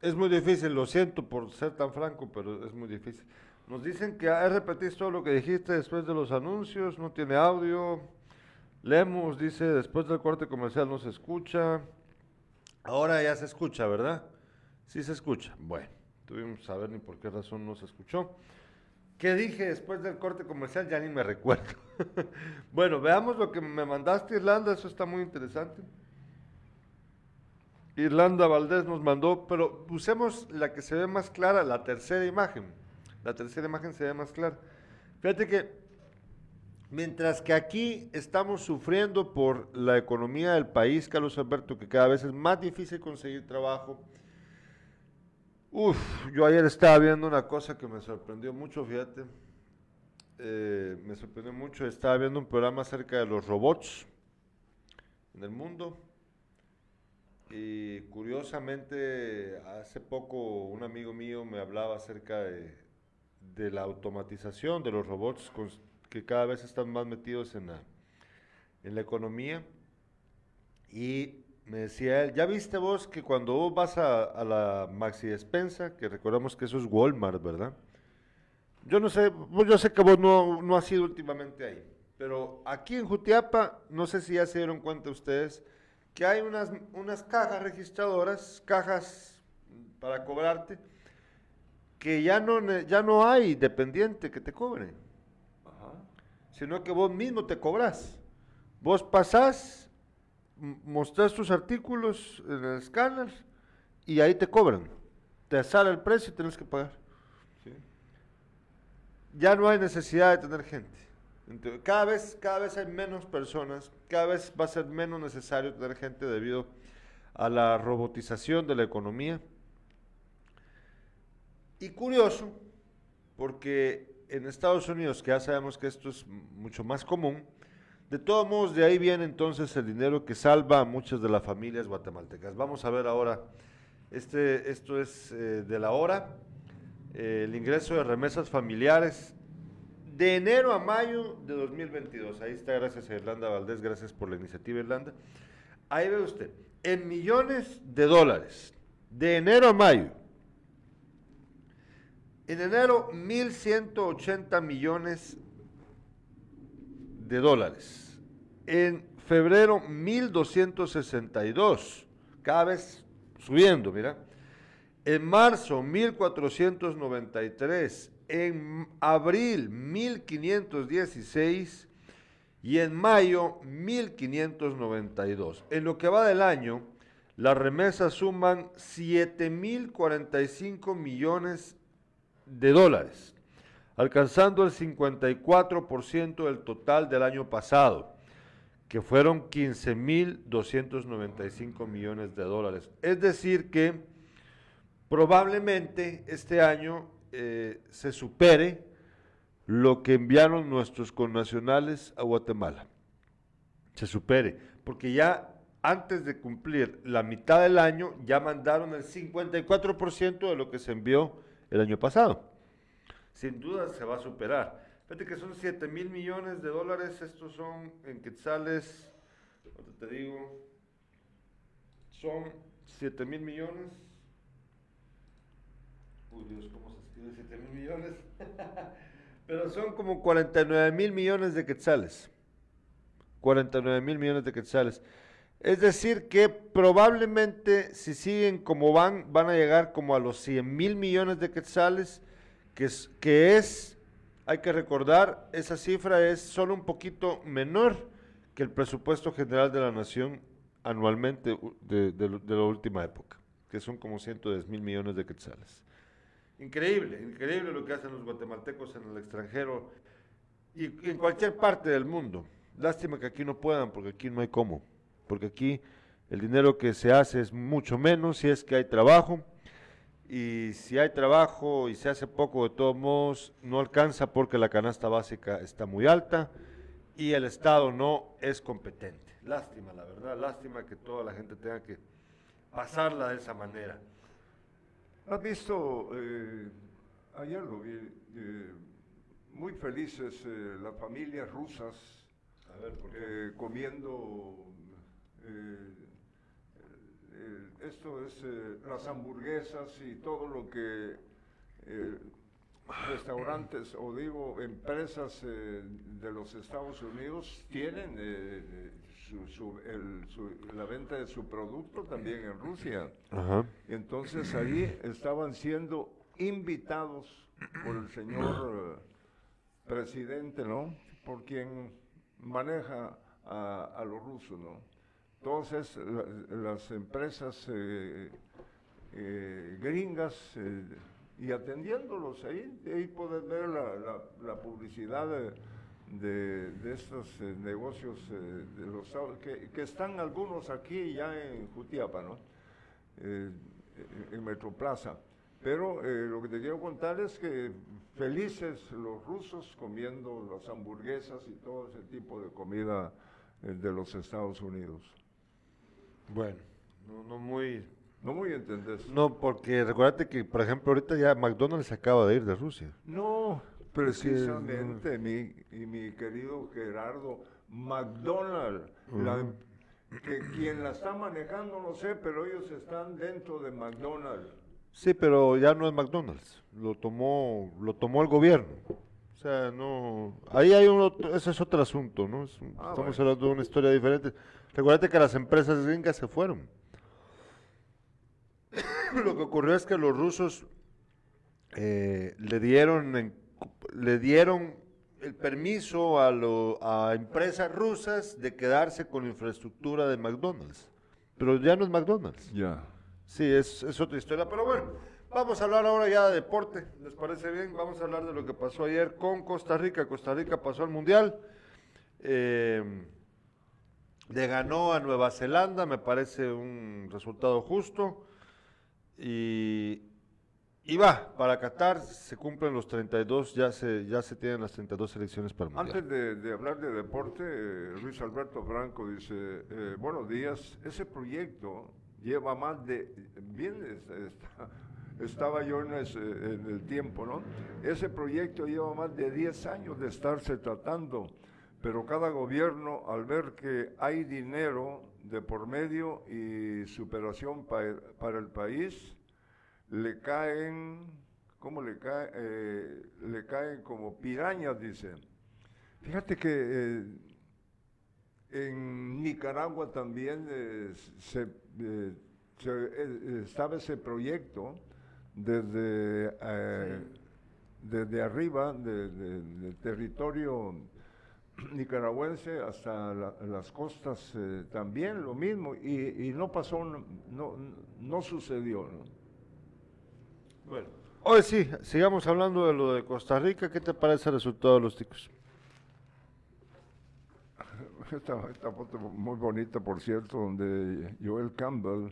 Es muy difícil, lo siento por ser tan franco, pero es muy difícil. Nos dicen que repetís todo lo que dijiste después de los anuncios, no tiene audio. Lemus dice, después del corte comercial no se escucha. Ahora ya se escucha, ¿verdad? Sí se escucha. Bueno, tuvimos que saber ni por qué razón no se escuchó. ¿Qué dije después del corte comercial? Ya ni me recuerdo. bueno, veamos lo que me mandaste, Irlanda, eso está muy interesante. Irlanda Valdés nos mandó, pero usemos la que se ve más clara, la tercera imagen. La tercera imagen se ve más clara. Fíjate que mientras que aquí estamos sufriendo por la economía del país, Carlos Alberto, que cada vez es más difícil conseguir trabajo. Uf, yo ayer estaba viendo una cosa que me sorprendió mucho, fíjate. Eh, me sorprendió mucho, estaba viendo un programa acerca de los robots en el mundo. Y curiosamente, hace poco un amigo mío me hablaba acerca de, de la automatización de los robots cons- que cada vez están más metidos en la, en la economía. Y me decía él, ¿ya viste vos que cuando vos vas a, a la Maxi Despensa, que recordamos que eso es Walmart, ¿verdad? Yo no sé, vos- yo sé que vos no, no has ido últimamente ahí, pero aquí en Jutiapa, no sé si ya se dieron cuenta ustedes, que hay unas, unas cajas registradoras, cajas para cobrarte, que ya no, ya no hay dependiente que te cobre, sino que vos mismo te cobras. Vos pasás m- mostras tus artículos en el escáner y ahí te cobran. Te sale el precio y tienes que pagar. Ya no hay necesidad de tener gente. Ento- Cada vez, cada vez hay menos personas, cada vez va a ser menos necesario tener gente debido a la robotización de la economía. Y curioso, porque en Estados Unidos, que ya sabemos que esto es mucho más común, de todos modos de ahí viene entonces el dinero que salva a muchas de las familias guatemaltecas. Vamos a ver ahora, este, esto es eh, de la hora, eh, el ingreso de remesas familiares de enero a mayo de 2022. Ahí está, gracias a Irlanda Valdés, gracias por la iniciativa Irlanda. Ahí ve usted, en millones de dólares, de enero a mayo. En enero, 1.180 millones de dólares. En febrero, 1.262. Cada vez subiendo, mira. En marzo, 1.493. En abril, 1.516. Y en mayo, 1.592. En lo que va del año, las remesas suman 7.045 millones de dólares, alcanzando el 54% del total del año pasado, que fueron 15.295 millones de dólares. Es decir, que probablemente este año eh, se supere lo que enviaron nuestros connacionales a Guatemala. Se supere, porque ya antes de cumplir la mitad del año, ya mandaron el 54% de lo que se envió el año pasado. Sin duda se va a superar. Fíjate que son 7 mil millones de dólares, estos son en quetzales, te digo, son 7 mil millones. Uy Dios, ¿cómo se escribe 7 mil millones? Pero son como 49 mil millones de quetzales. 49 mil millones de quetzales. Es decir, que probablemente si siguen como van, van a llegar como a los 100 mil millones de quetzales, que es, que es, hay que recordar, esa cifra es solo un poquito menor que el presupuesto general de la nación anualmente de, de la última época, que son como 110 mil millones de quetzales. Increíble, increíble lo que hacen los guatemaltecos en el extranjero y, y en cualquier parte del mundo. Lástima que aquí no puedan, porque aquí no hay cómo. Porque aquí el dinero que se hace es mucho menos si es que hay trabajo. Y si hay trabajo y se hace poco, de todos modos, no alcanza porque la canasta básica está muy alta y el Estado no es competente. Lástima, la verdad, lástima que toda la gente tenga que pasarla de esa manera. ¿Has visto, eh, ayer lo vi, eh, muy felices eh, las familias rusas eh, comiendo, esto es eh, las hamburguesas y todo lo que eh, restaurantes o digo empresas eh, de los Estados Unidos tienen eh, eh, su- su- el- su- la venta de su producto también en Rusia. Ajá. Entonces ahí estaban siendo invitados por el señor eh, presidente, ¿no? Por quien maneja a, a los rusos, ¿no? Entonces la- las empresas eh, eh, gringas eh, y atendiéndolos ahí, ahí puedes ver la, publicidad de, estos negocios de los que, que están algunos aquí ya en Jutiapa, ¿no? en Metroplaza. Pero lo que te quiero contar es que felices los rusos comiendo las hamburguesas y todo ese tipo de comida de los Estados Unidos. Bueno, no, no muy... No muy entendés. No, porque recuérdate que, por ejemplo, ahorita ya McDonald's acaba de ir de Rusia. No, precisamente, mi, y mi querido Gerardo, McDonald's, la- que quien la está manejando no sé, pero ellos están dentro de McDonald's. Sí, pero ya no es McDonald's, lo tomó, lo tomó el gobierno. O sea, no, ahí hay un otro, ese es otro asunto, ¿no? Es Ah, estamos bueno. hablando de una historia diferente. Recuérdate que las empresas gringas se fueron. lo que ocurrió es que los rusos eh, le dieron, en- le dieron el permiso a, lo- a empresas rusas de quedarse con infraestructura de McDonald's. Pero ya no es McDonald's. Ya. Sí, es, es otra historia. Pero bueno, vamos a hablar ahora ya de deporte. ¿Les parece bien? Vamos a hablar de lo que pasó ayer con Costa Rica. Costa Rica pasó al Mundial. Eh, le ganó a Nueva Zelanda, me parece un resultado justo. Y, y va, para Qatar se cumplen los 32, ya se, ya se tienen las 32 selecciones para el Mundial. Antes de, hablar de deporte, Luis Alberto Franco dice, eh, buenos días, ese proyecto lleva más de, bien, estaba yo en, ese- en el tiempo, ¿no? Ese proyecto lleva más de 10 años de estarse tratando, pero cada gobierno, al ver que hay dinero de por medio y superación pa- para el país, le caen, ¿cómo le caen? Eh, le caen como pirañas, dice. Fíjate que eh, en Nicaragua también eh, se, se, estaba ese proyecto desde, eh, desde arriba de- de- del territorio nicaragüense hasta la- las costas eh, también lo mismo y, y no pasó, no, no, no sucedió. ¿no? Bueno, hoy sí, sigamos hablando de lo de Costa Rica. ¿Qué te parece el resultado de los ticos? Esta, esta foto muy bonita, por cierto, donde Joel Campbell,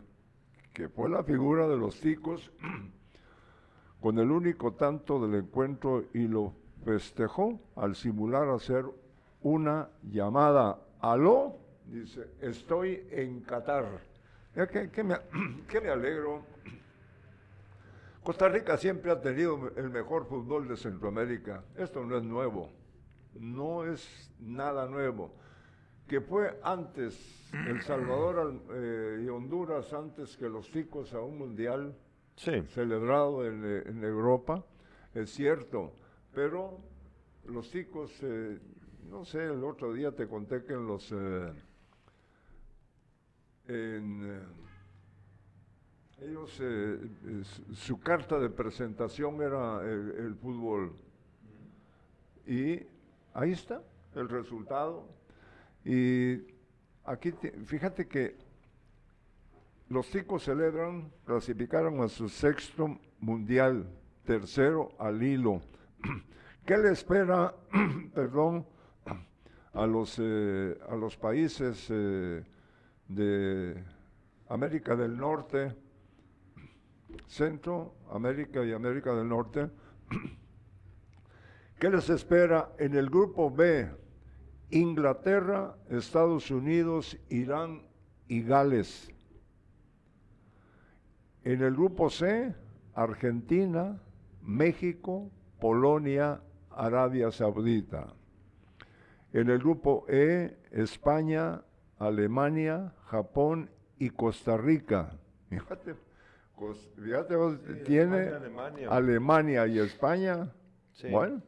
que fue la figura de los ticos, con el único tanto del encuentro y lo festejó al simular hacer una llamada. Aló, dice, estoy en Qatar. Ya que, que me, que me alegro. Costa Rica siempre ha tenido el mejor fútbol de Centroamérica. Esto no es nuevo. No es nada nuevo. Que fue antes El Salvador al- eh, y Honduras antes que los ticos a un mundial Sí. celebrado en, eh, en Europa, es cierto, pero los ticos, eh, no sé, el otro día te conté que en los... eh, en, eh, ellos, eh, su, carta de presentación era el, el fútbol. Y ahí está el resultado. Y aquí, te- fíjate que los ticos celebran, clasificaron a su sexto mundial, tercero al hilo. ¿Qué le espera, perdón, a los, eh, a los países eh, de América del Norte, Centro, América y América del Norte? ¿Qué les espera en el grupo B? Inglaterra, Estados Unidos, Irán y Gales. En el grupo C, Argentina, México, Polonia, Arabia Saudita. En el grupo E, España, Alemania, Japón y Costa Rica. Fíjate, vos, tiene España, Alemania. Alemania y España. Sí. Bueno,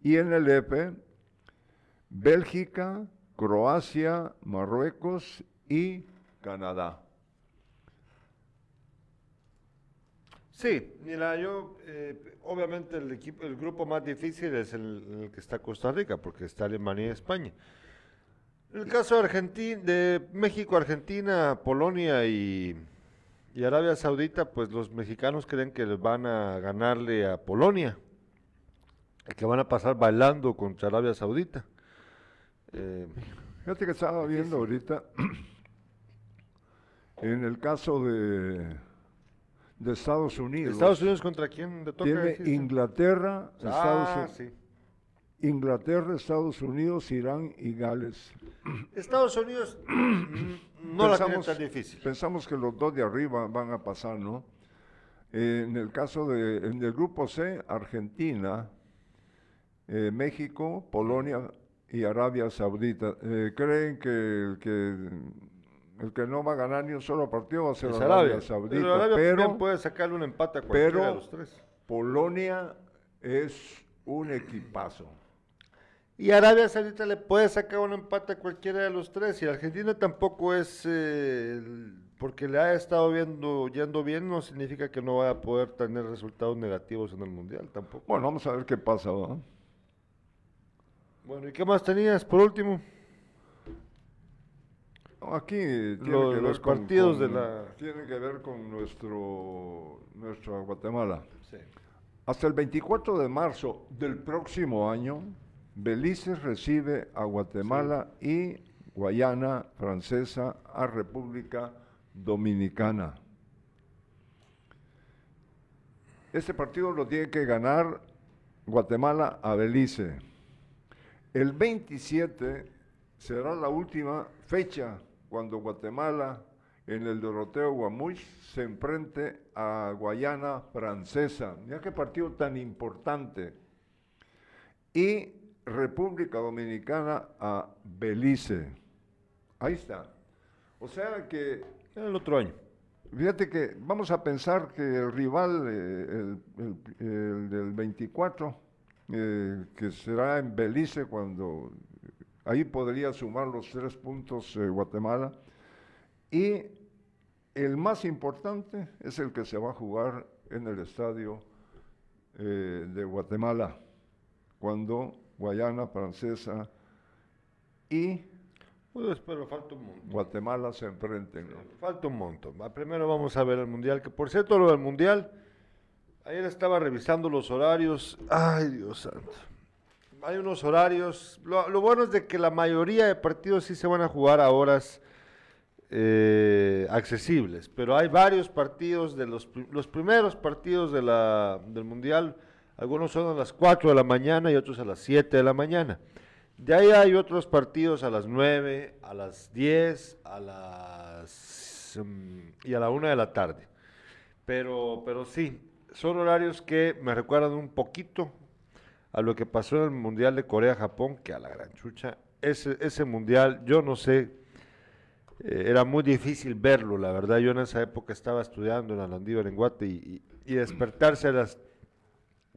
y en el F, Bélgica, Croacia, Marruecos y Canadá. Sí, mira, yo, eh, obviamente el equipo, el grupo más difícil es el, que está Costa Rica, porque está Alemania y España. El caso de Argentina, de México, Argentina, Polonia y, y Arabia Saudita, pues los mexicanos creen que les van a ganarle a Polonia, que van a pasar bailando contra Arabia Saudita. Eh, Fíjate que estaba viendo ahorita, en el caso de, de Estados Unidos, ¿Estados Unidos contra quién toca? tiene? Inglaterra, Estados, Ah, U- sí. Inglaterra, Estados Unidos, Irán y Gales. Estados Unidos no la tiene tan difícil. Pensamos que los dos de arriba van a pasar, ¿no? Eh, en el caso de, en el grupo C, Argentina, eh, México, Polonia y Arabia Saudita. Eh, creen que que el que no va a ganar ni un solo partido va a ser Arabia. Saudita. Pero Arabia pero puede sacarle un empate a cualquiera pero- de los tres. Polonia es un equipazo. Y Arabia Saudita le puede sacar un empate a cualquiera de los tres. Y Argentina tampoco es, eh, porque le ha estado viendo, yendo bien, no significa que no vaya a poder tener resultados negativos en el Mundial tampoco. Bueno, vamos a ver qué pasa, ¿va? Bueno, ¿y qué más tenías por último? No, Aquí tiene Lo- que ver los con- partidos con- de la- Tiene que ver con nuestro, nuestra Guatemala. Sí. Hasta el 24 de marzo del próximo año, Belice recibe a Guatemala y Guayana Francesa a República Dominicana. Este partido lo tiene que ganar Guatemala a Belice. El 27 será la última fecha cuando Guatemala en el Doroteo Guamuch se enfrente a Guayana Francesa. Mira qué partido tan importante. Y República Dominicana a Belice. Ahí está. O sea que El otro año. Fíjate que vamos a pensar que el rival, eh, el, el- el del 24, eh, que será en Belice, cuando ahí podría sumar los tres puntos eh, Guatemala, y el más importante es el que se va a jugar en el estadio eh, de Guatemala, cuando Guayana Francesa y Pues, pero falta un montón. Guatemala se enfrenten. ¿no? Falta un montón. Primero vamos a ver el Mundial, que por cierto lo del Mundial, ayer estaba revisando los horarios. Ay, Dios santo. Hay unos horarios. Lo, bueno es de que la mayoría de partidos sí se van a jugar a horas eh, accesibles, pero hay varios partidos de los, pri- los primeros partidos del Mundial. Algunos son a las 4 de la mañana y otros a las 7 de la mañana. De ahí hay otros partidos a las 9, a las 10, a las mm, y a la 1 de la tarde. Pero, pero sí, son horarios que me recuerdan un poquito a lo que pasó en el Mundial de Corea-Japón, que a la gran chucha, ese, ese Mundial, yo no sé, eh, era muy difícil verlo, la verdad, yo en esa época estaba estudiando en Alandívar, en Guate, y, y- despertarse a las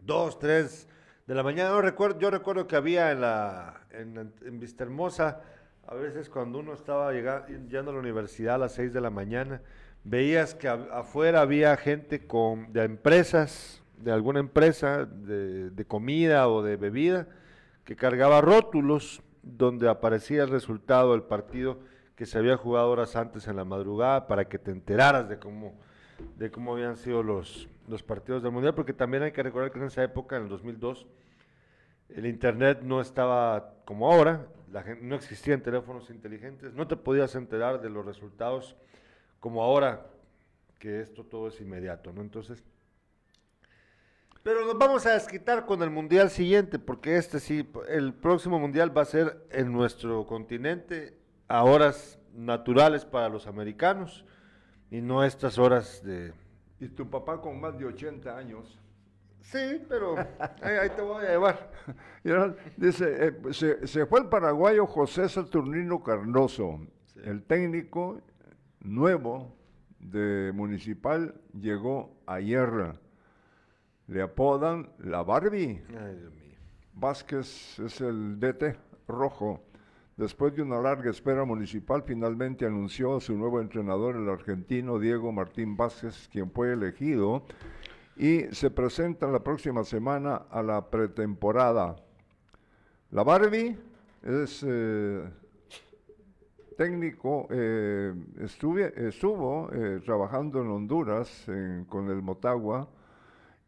2, 3 de la mañana. No recuerdo, yo recuerdo que había en la en, en Vista Hermosa, a veces cuando uno estaba llega- yendo a la universidad a las 6 de la mañana, veías que afuera había gente con, de empresas, de alguna empresa de, de comida o de bebida, que cargaba rótulos donde aparecía el resultado del partido que se había jugado horas antes en la madrugada para que te enteraras de cómo, de cómo habían sido los, los partidos del Mundial, porque también hay que recordar que en esa época, en el 2002, el Internet no estaba como ahora, no existían teléfonos inteligentes, no te podías enterar de los resultados como ahora, que esto todo es inmediato, ¿no? Entonces, pero nos vamos a desquitar con el mundial siguiente, porque este sí, el próximo mundial va a ser en nuestro continente a horas naturales para los americanos y no estas horas de... Y tu papá con más de 80 años. Sí, pero ahí, ahí te voy a llevar. Dice, eh, se, se fue el paraguayo José Saturnino Carnoso, el técnico nuevo de Municipal, llegó ayer. Le apodan la Barbie. Ay, Dios mío. Vázquez es el DT rojo. Después de una larga espera municipal, finalmente anunció a su nuevo entrenador, el argentino Diego Martín Vázquez, quien fue elegido y se presenta la próxima semana a la pretemporada. La Barbie es eh, técnico, eh, estuve- estuvo eh, trabajando en Honduras en- con el Motagua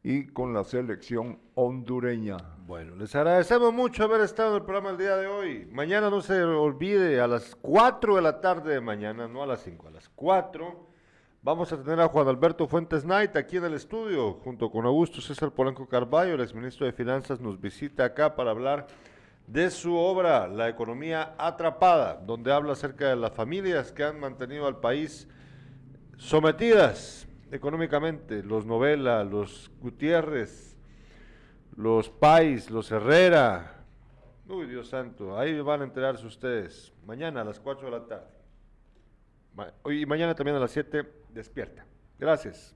y con la selección hondureña. Bueno, les agradecemos mucho haber estado en el programa el día de hoy. Mañana no se olvide, a las 4 de la tarde de mañana, no a las 5, a las 4, vamos a tener a Juan Alberto Fuentes Knight aquí en el estudio, junto con Augusto César Polanco Carballo, el exministro de Finanzas, nos visita acá para hablar de su obra, La economía atrapada, donde habla acerca de las familias que han mantenido al país sometidas económicamente, los Novela, los Gutiérrez, los Pais, los Herrera. Uy, Dios santo, ahí van a enterarse ustedes. Mañana a las 4 de la tarde. Ma- Y mañana también a las 7, despierta. Gracias.